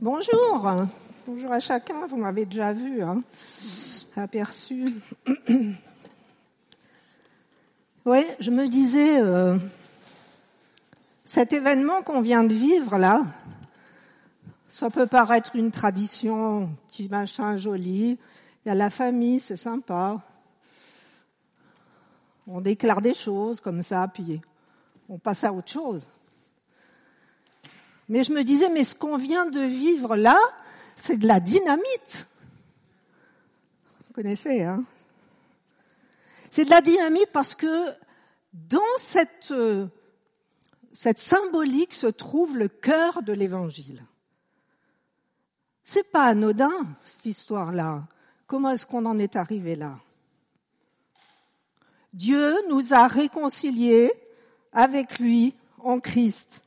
Bonjour, bonjour à chacun, vous m'avez déjà vu, hein, aperçu. Oui, je me disais, euh, cet événement qu'on vient de vivre là, ça peut paraître une tradition, petit machin joli, il y a la famille, c'est sympa. On déclare des choses comme ça, puis on passe à autre chose. Mais je me disais, mais ce qu'on vient de vivre là, c'est de la dynamite. Vous connaissez, hein C'est de la dynamite parce que dans cette, cette symbolique se trouve le cœur de l'évangile. C'est pas anodin, cette histoire-là. Comment est-ce qu'on en est arrivé là? Dieu nous a réconciliés avec lui en Christ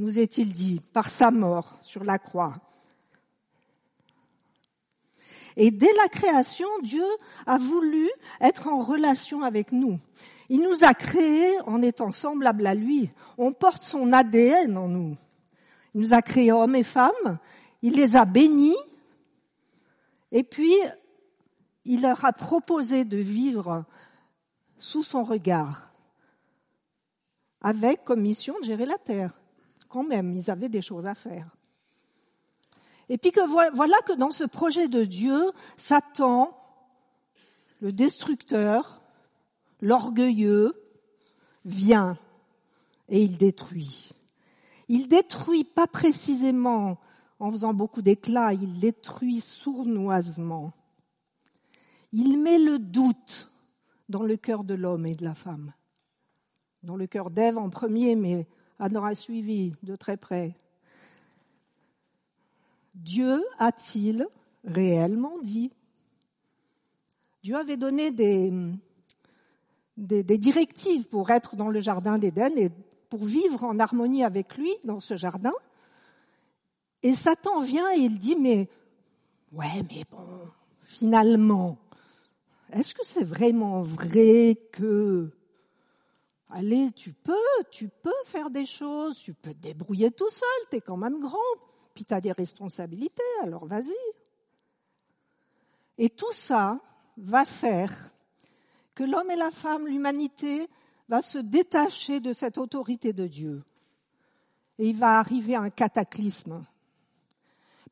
nous est-il dit, par sa mort sur la croix. Et dès la création, Dieu a voulu être en relation avec nous. Il nous a créés en étant semblables à lui. On porte son ADN en nous. Il nous a créés hommes et femmes. Il les a bénis. Et puis, il leur a proposé de vivre sous son regard, avec comme mission de gérer la terre quand même, ils avaient des choses à faire. Et puis que voilà que dans ce projet de Dieu, Satan, le destructeur, l'orgueilleux, vient et il détruit. Il détruit pas précisément en faisant beaucoup d'éclats, il détruit sournoisement. Il met le doute dans le cœur de l'homme et de la femme. Dans le cœur d'Ève en premier, mais en aura suivi de très près. Dieu a-t-il réellement dit? Dieu avait donné des, des, directives pour être dans le jardin d'Éden et pour vivre en harmonie avec lui dans ce jardin. Et Satan vient et il dit, mais ouais, mais bon, finalement, est-ce que c'est vraiment vrai que Allez, tu peux, tu peux faire des choses, tu peux te débrouiller tout seul, tu es quand même grand, puis tu as des responsabilités, alors vas-y. Et tout ça va faire que l'homme et la femme, l'humanité, va se détacher de cette autorité de Dieu. Et il va arriver un cataclysme.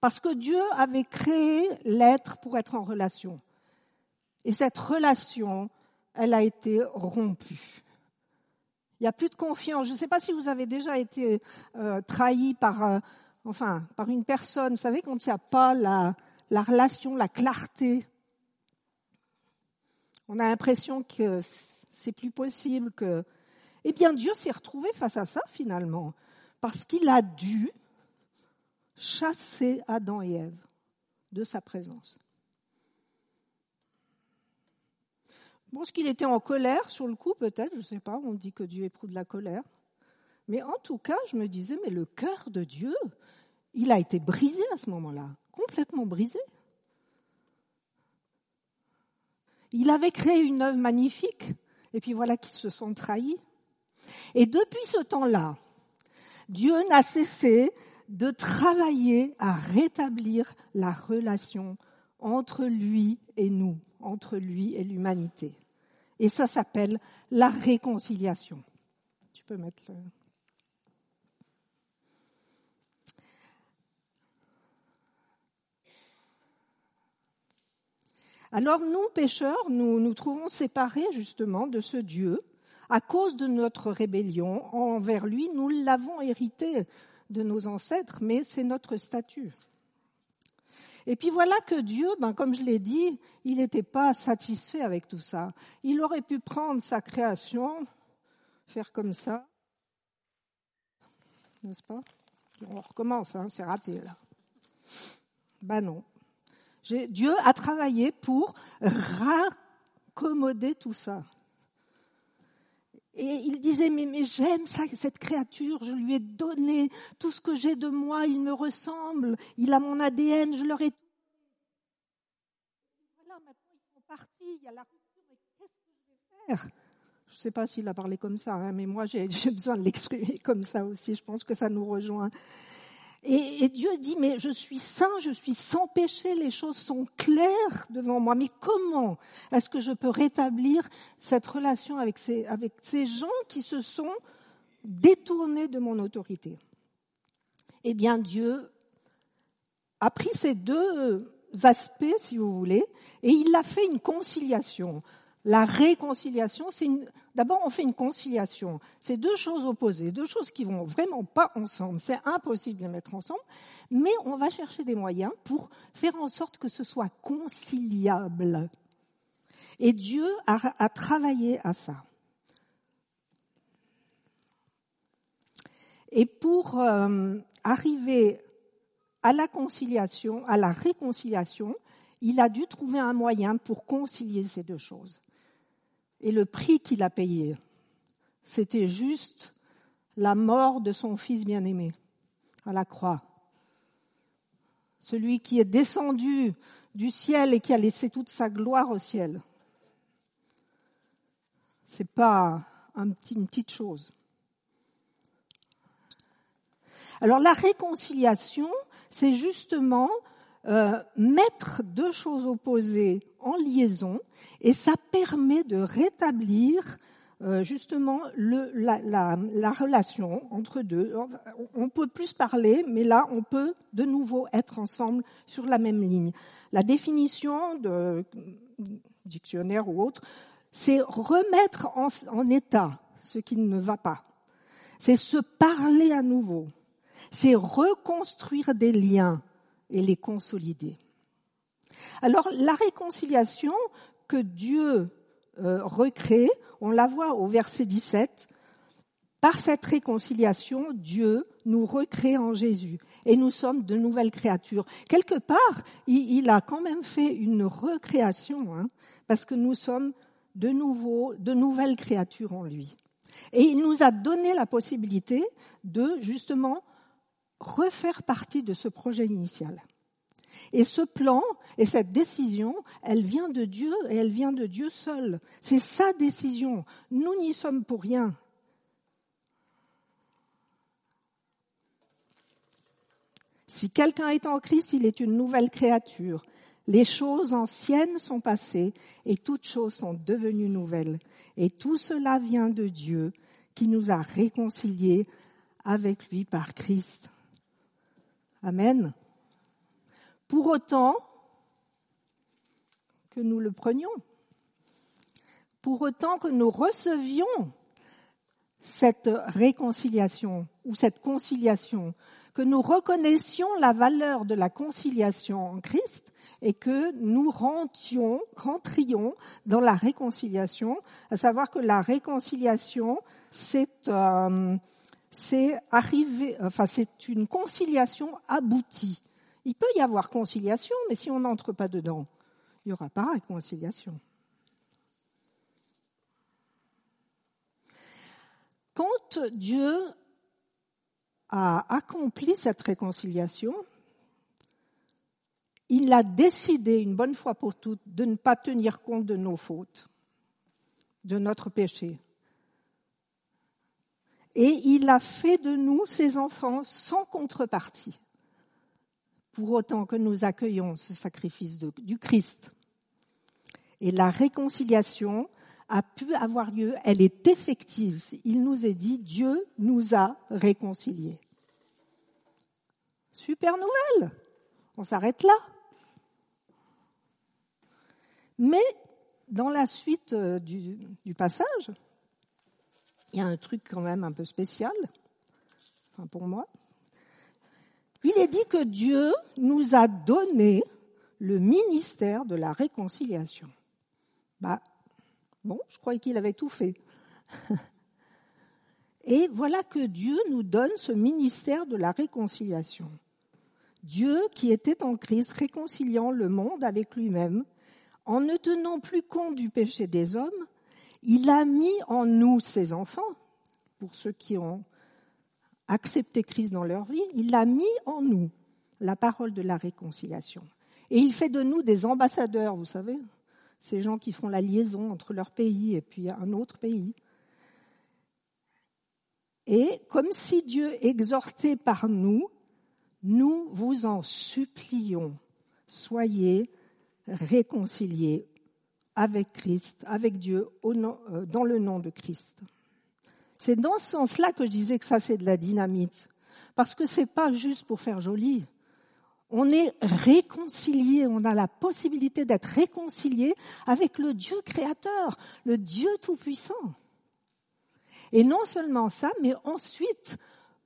Parce que Dieu avait créé l'être pour être en relation. Et cette relation, elle a été rompue. Il n'y a plus de confiance. Je ne sais pas si vous avez déjà été euh, trahi par, euh, enfin, par une personne. Vous savez, quand il n'y a pas la, la relation, la clarté, on a l'impression que c'est plus possible que. Eh bien, Dieu s'est retrouvé face à ça finalement, parce qu'il a dû chasser Adam et Ève de sa présence. Bon, ce qu'il était en colère sur le coup, peut-être, je ne sais pas, on dit que Dieu éprouve de la colère. Mais en tout cas, je me disais, mais le cœur de Dieu, il a été brisé à ce moment-là, complètement brisé. Il avait créé une œuvre magnifique, et puis voilà qu'ils se sont trahis. Et depuis ce temps-là, Dieu n'a cessé de travailler à rétablir la relation entre lui et nous, entre lui et l'humanité. Et ça s'appelle la réconciliation. Tu peux mettre le... Alors nous, pécheurs, nous nous trouvons séparés justement de ce Dieu à cause de notre rébellion envers lui. Nous l'avons hérité de nos ancêtres, mais c'est notre statut. Et puis voilà que Dieu, ben, comme je l'ai dit, il n'était pas satisfait avec tout ça. Il aurait pu prendre sa création, faire comme ça, n'est-ce pas? On recommence, hein, c'est raté là. Ben non. Dieu a travaillé pour raccommoder tout ça. Et il disait, mais, mais j'aime cette créature, je lui ai donné tout ce que j'ai de moi, il me ressemble, il a mon ADN, je leur ai... Voilà, maintenant ils sont partis, il y a la rupture, mais qu'est-ce que je vais faire? Je ne sais pas s'il a parlé comme ça, hein, mais moi j'ai besoin de l'exprimer comme ça aussi, je pense que ça nous rejoint. Et, Dieu dit, mais je suis saint, je suis sans péché, les choses sont claires devant moi. Mais comment est-ce que je peux rétablir cette relation avec ces, avec ces gens qui se sont détournés de mon autorité? Eh bien, Dieu a pris ces deux aspects, si vous voulez, et il a fait une conciliation. La réconciliation, c'est une... d'abord on fait une conciliation. C'est deux choses opposées, deux choses qui vont vraiment pas ensemble. C'est impossible de les mettre ensemble, mais on va chercher des moyens pour faire en sorte que ce soit conciliable. Et Dieu a, travaillé à ça. Et pour euh, arriver à la conciliation, à la réconciliation, il a dû trouver un moyen pour concilier ces deux choses. Et le prix qu'il a payé, c'était juste la mort de son fils bien-aimé à la croix. Celui qui est descendu du ciel et qui a laissé toute sa gloire au ciel. C'est pas une petite chose. Alors la réconciliation, c'est justement euh, mettre deux choses opposées en liaison et ça permet de rétablir euh, justement le, la, la, la, relation entre deux. On peut plus parler, mais là, on peut de nouveau être ensemble sur la même ligne. La définition de dictionnaire ou autre, c'est remettre en, en état ce qui ne va pas. C'est se parler à nouveau. C'est reconstruire des liens et les consolider. Alors la réconciliation que Dieu euh, recrée, on la voit au verset 17, par cette réconciliation, Dieu nous recrée en Jésus et nous sommes de nouvelles créatures. Quelque part, il, a quand même fait une recréation, hein, parce que nous sommes de nouveau, de nouvelles créatures en lui. Et il nous a donné la possibilité de justement refaire partie de ce projet initial. Et ce plan et cette décision, elle vient de Dieu et elle vient de Dieu seul. C'est sa décision. Nous n'y sommes pour rien. Si quelqu'un est en Christ, il est une nouvelle créature. Les choses anciennes sont passées et toutes choses sont devenues nouvelles. Et tout cela vient de Dieu qui nous a réconciliés avec lui par Christ. Amen. Pour autant que nous le prenions, pour autant que nous recevions cette réconciliation ou cette conciliation, que nous reconnaissions la valeur de la conciliation en Christ et que nous rentrions, rentrions dans la réconciliation, à savoir que la réconciliation, c'est euh, c'est arriver, enfin c'est une conciliation aboutie. Il peut y avoir conciliation, mais si on n'entre pas dedans, il n'y aura pas réconciliation. Quand Dieu a accompli cette réconciliation, il a décidé une bonne fois pour toutes de ne pas tenir compte de nos fautes, de notre péché et il a fait de nous ses enfants sans contrepartie, pour autant que nous accueillons ce sacrifice du Christ. Et la réconciliation a pu avoir lieu, elle est effective. Il nous est dit, Dieu nous a réconciliés. Super nouvelle. On s'arrête là. Mais dans la suite euh, du, du passage, il y a un truc quand même un peu spécial, enfin pour moi. Il est dit que Dieu nous a donné le ministère de la réconciliation. Bah, bon, je croyais qu'il avait tout fait. Et voilà que Dieu nous donne ce ministère de la réconciliation. Dieu qui était en Christ réconciliant le monde avec lui-même, en ne tenant plus compte du péché des hommes, il a mis en nous, ses enfants, pour ceux qui ont accepté Christ dans leur vie, il a mis en nous la parole de la réconciliation. Et il fait de nous des ambassadeurs, vous savez, ces gens qui font la liaison entre leur pays et puis un autre pays. Et comme si Dieu exhortait par nous Nous vous en supplions, soyez réconciliés avec Christ, avec Dieu, euh, dans le nom de Christ. C'est dans ce sens-là que je disais que ça c'est de la dynamite, parce que c'est pas juste pour faire joli. On est réconcilié, on a la possibilité d'être réconcilié avec le Dieu créateur, le Dieu tout-puissant. Et non seulement ça, mais ensuite,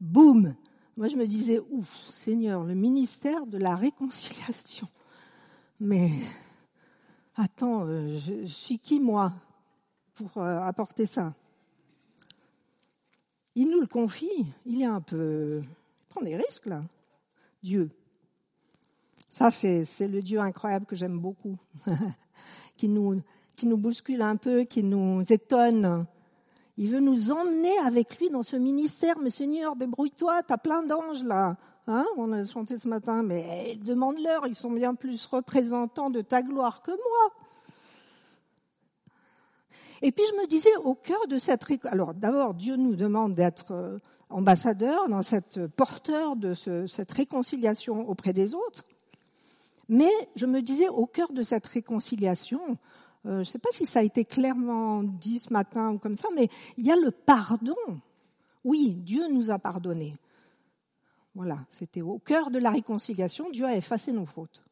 boum, moi je me disais, ouf, Seigneur, le ministère de la réconciliation. Mais attends, euh, je, suis qui moi pour euh, apporter ça? Il nous le confie, il est un peu... Il prend des risques là, Dieu. Ça, c'est, le Dieu incroyable que j'aime beaucoup, qui, nous, qui nous bouscule un peu, qui nous étonne. Il veut nous emmener avec lui dans ce ministère. Mais Seigneur, débrouille-toi, t'as plein d'anges là. Hein On a chanté ce matin, mais demande-leur, ils sont bien plus représentants de ta gloire que moi. Et puis je me disais, au cœur de cette... Alors d'abord, Dieu nous demande d'être euh, ambassadeurs, dans cette porteur de cette réconciliation auprès des autres. Mais je me disais, au cœur de cette réconciliation, euh, je ne sais pas si ça a été clairement dit ce matin ou comme ça, mais il y a le pardon. Oui, Dieu nous a pardonné. Voilà, c'était au cœur de la réconciliation, Dieu a effacé nos fautes.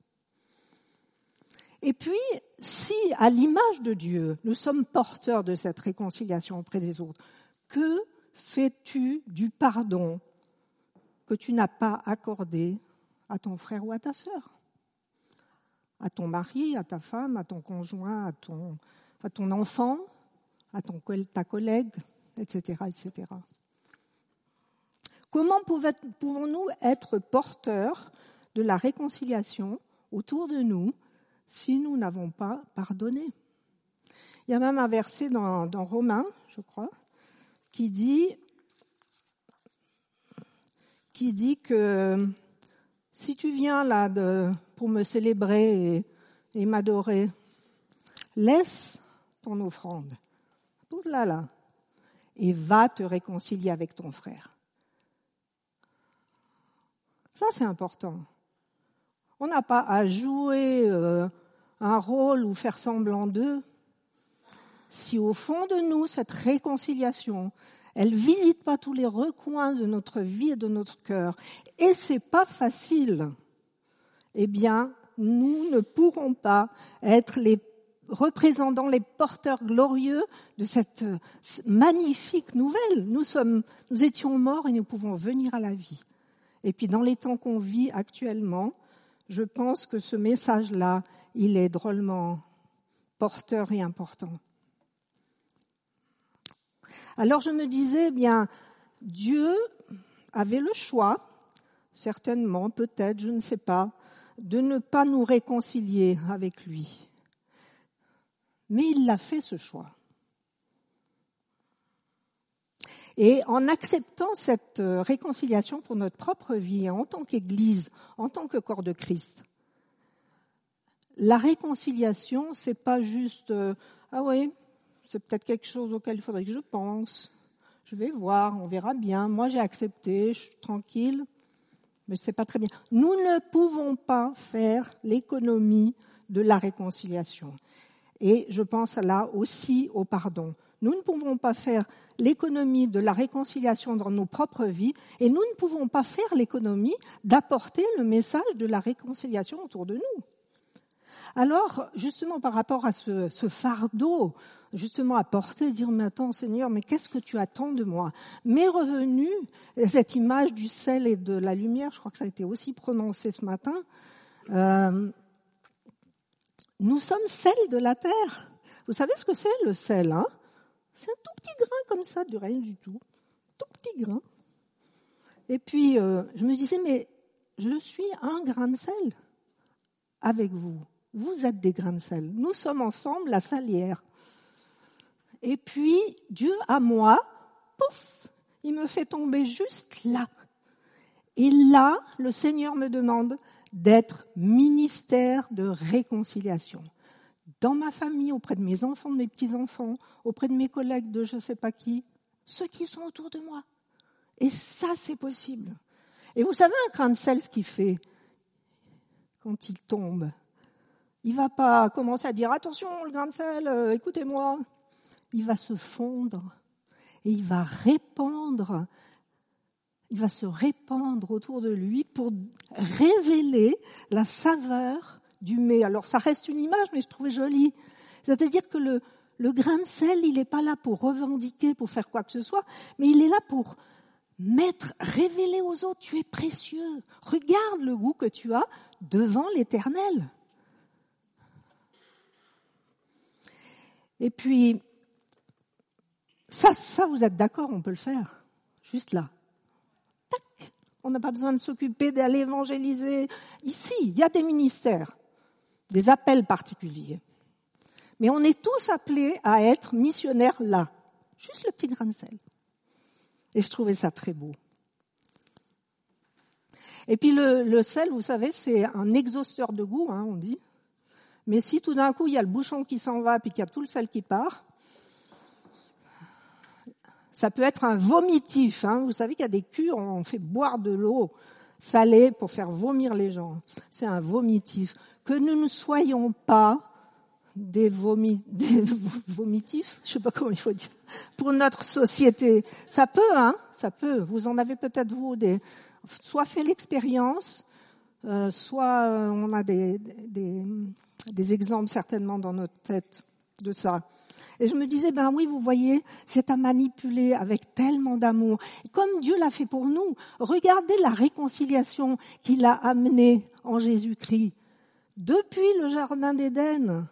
Et puis, si à l'image de Dieu, nous sommes porteurs de cette réconciliation auprès des autres, que fais-tu du pardon que tu n'as pas accordé à ton frère ou à ta sœur à ton mari, à ta femme, à ton conjoint, à ton, enfant, à ton, ta collègue, etc., etc. Comment pouvons-nous être porteurs de la réconciliation autour de nous si nous n'avons pas pardonné? Il y a même un verset dans, dans Romains, je crois, qui dit, qui dit que si tu viens là pour me célébrer et, m'adorer, laisse ton offrande, pose-la là, et va te réconcilier avec ton frère. Ça, c'est important. On n'a pas à jouer euh, un rôle ou faire semblant d'eux. Si au fond de nous, cette réconciliation, elle visite pas tous les recoins de notre vie et de notre cœur, et c'est pas facile eh bien, nous ne pourrons pas être les représentants, les porteurs glorieux de cette magnifique nouvelle. Nous sommes, nous étions morts et nous pouvons venir à la vie. Et puis, dans les temps qu'on vit actuellement, je pense que ce message-là, il est drôlement porteur et important. Alors je me disais, eh bien, Dieu avait le choix, certainement, peut-être, je ne sais pas, de ne pas nous réconcilier avec lui. Mais il l'a fait ce choix. Et en acceptant cette euh, réconciliation pour notre propre vie, en tant qu'Église, en tant que corps de Christ, la réconciliation, c'est pas juste euh, ah oui, c'est peut-être quelque chose auquel il faudrait que je pense. Je vais voir, on verra bien. Moi, j'ai accepté, je suis tranquille mais c'est pas très bien. Nous ne pouvons pas faire l'économie de la réconciliation. Et je pense là aussi au pardon. Nous ne pouvons pas faire l'économie de la réconciliation dans nos propres vies et nous ne pouvons pas faire l'économie d'apporter le message de la réconciliation autour de nous. Alors, justement, par rapport à ce, ce fardeau, justement, à porter, dire, mais attends, Seigneur, mais qu'est-ce que tu attends de moi? M'est revenu cette image du sel et de la lumière, je crois que ça a été aussi prononcé ce matin. Euh, nous sommes sel de la terre. Vous savez ce que c'est le sel, hein? C'est un tout petit grain comme ça, de rien du tout. Tout petit grain. Et puis, euh, je me disais, mais je suis un grain de sel avec vous. Vous êtes des grains de sel. Nous sommes ensemble la salière. Et puis, Dieu à moi, pouf, il me fait tomber juste là. Et là, le Seigneur me demande d'être ministère de réconciliation. Dans ma famille, auprès de mes enfants, de mes petits-enfants, auprès de mes collègues, de je ne sais pas qui, ceux qui sont autour de moi. Et ça, c'est possible. Et vous savez un grain de sel ce qu'il fait quand il tombe Il va pas commencer à dire attention le grain de sel, euh, écoutez-moi. Il va se fondre et il va répandre il va se répandre autour de lui pour révéler la saveur du mets. Alors ça reste une image, mais je trouvais jolie. C'est-à-dire que le, grain de sel, il n'est pas là pour revendiquer, pour faire quoi que ce soit, mais il est là pour mettre, révéler aux autres, tu es précieux. Regarde le goût que tu as devant l'éternel. Et puis, ça, ça, vous êtes d'accord, on peut le faire. Juste là. Tac. On n'a pas besoin de s'occuper d'aller évangéliser. Ici, il y a des ministères, des appels particuliers. Mais on est tous appelés à être missionnaires là. Juste le petit grain de sel. Et je trouvais ça très beau. Et puis le, sel, vous savez, c'est un exhausteur de goût, hein, on dit. Mais si tout d'un coup il y a le bouchon qui s'en va puis qu'il y a tout le sel qui part, ça peut être un vomitif. Hein. Vous savez qu'il y a des cures, on fait boire de l'eau salée pour faire vomir les gens. C'est un vomitif. Que nous ne soyons pas des, vomi des vomitifs, je sais pas comment il faut dire, pour notre société. Ça peut, hein, ça peut. Vous en avez peut-être vous des, soit fait l'expérience, euh, soit euh, on a des, des, des exemples certainement dans notre tête de ça. Et je me disais, ben oui, vous voyez, c'est à manipuler avec tellement d'amour. Comme Dieu l'a fait pour nous, regardez la réconciliation qu'il a amenée en Jésus-Christ. Depuis le Jardin d'Éden,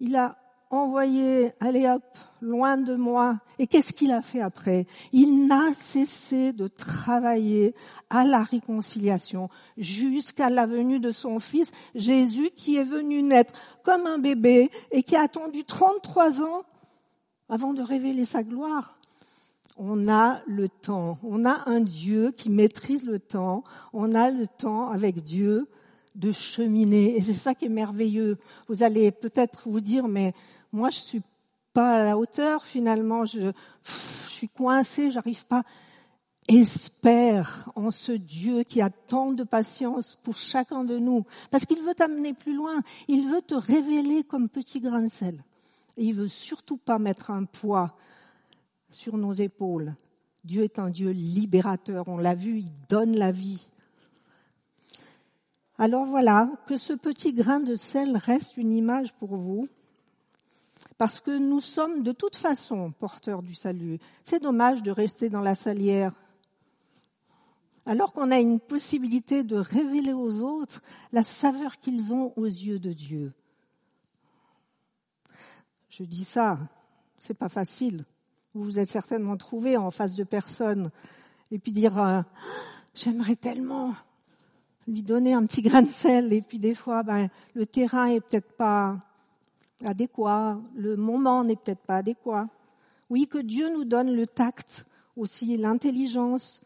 il a envoyé, allez hop, loin de moi. Et qu'est-ce qu'il a fait après? Il n'a cessé de travailler à la réconciliation jusqu'à la venue de son fils Jésus qui est venu naître comme un bébé et qui a attendu 33 ans avant de révéler sa gloire. On a le temps, on a un Dieu qui maîtrise le temps, on a le temps avec Dieu de cheminer. Et c'est ça qui est merveilleux. Vous allez peut-être vous dire, mais moi, je suis pas à la hauteur, finalement, je, je suis coincé, j'arrive pas. Espère en ce Dieu qui a tant de patience pour chacun de nous, parce qu'il veut t'amener plus loin, il veut te révéler comme petit grain de sel. Et il veut surtout pas mettre un poids sur nos épaules. Dieu est un Dieu libérateur, on l'a vu, il donne la vie. Alors voilà, que ce petit grain de sel reste une image pour vous, parce que nous sommes de toute façon porteurs du salut. C'est dommage de rester dans la salière. Alors qu'on a une possibilité de révéler aux autres la saveur qu'ils ont aux yeux de Dieu. Je dis ça, c'est pas facile. Vous vous êtes certainement trouvé en face de personnes et puis dire euh, j'aimerais tellement lui donner un petit grain de sel et puis des fois ben, le terrain est peut-être pas adéquat, le moment n'est peut-être pas adéquat. Oui, que Dieu nous donne le tact aussi, l'intelligence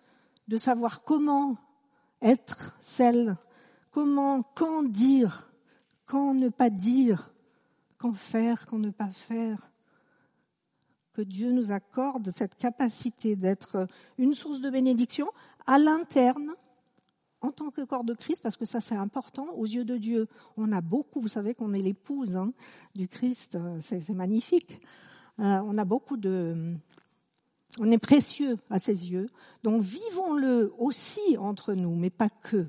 de savoir comment être celle, comment, quand dire, quand ne pas dire, quand faire, quand ne pas faire. Que Dieu nous accorde cette capacité d'être une source de bénédiction à l'interne en tant que corps de Christ, parce que ça c'est important aux yeux de Dieu. On a beaucoup, vous savez qu'on est l'épouse hein, du Christ, euh, c'est magnifique. Euh, on a beaucoup de, on est précieux à ses yeux. Donc vivons-le aussi entre nous, mais pas que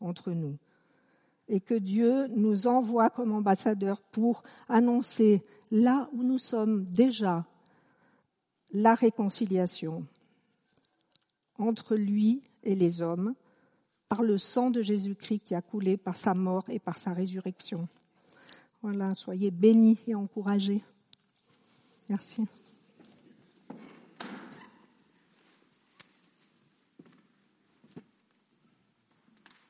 entre nous. Et que Dieu nous envoie comme ambassadeurs pour annoncer là où nous sommes déjà la réconciliation entre lui et les hommes par le sang de Jésus-Christ qui a coulé par sa mort et par sa résurrection. Voilà, soyez bénis et encouragés. Merci.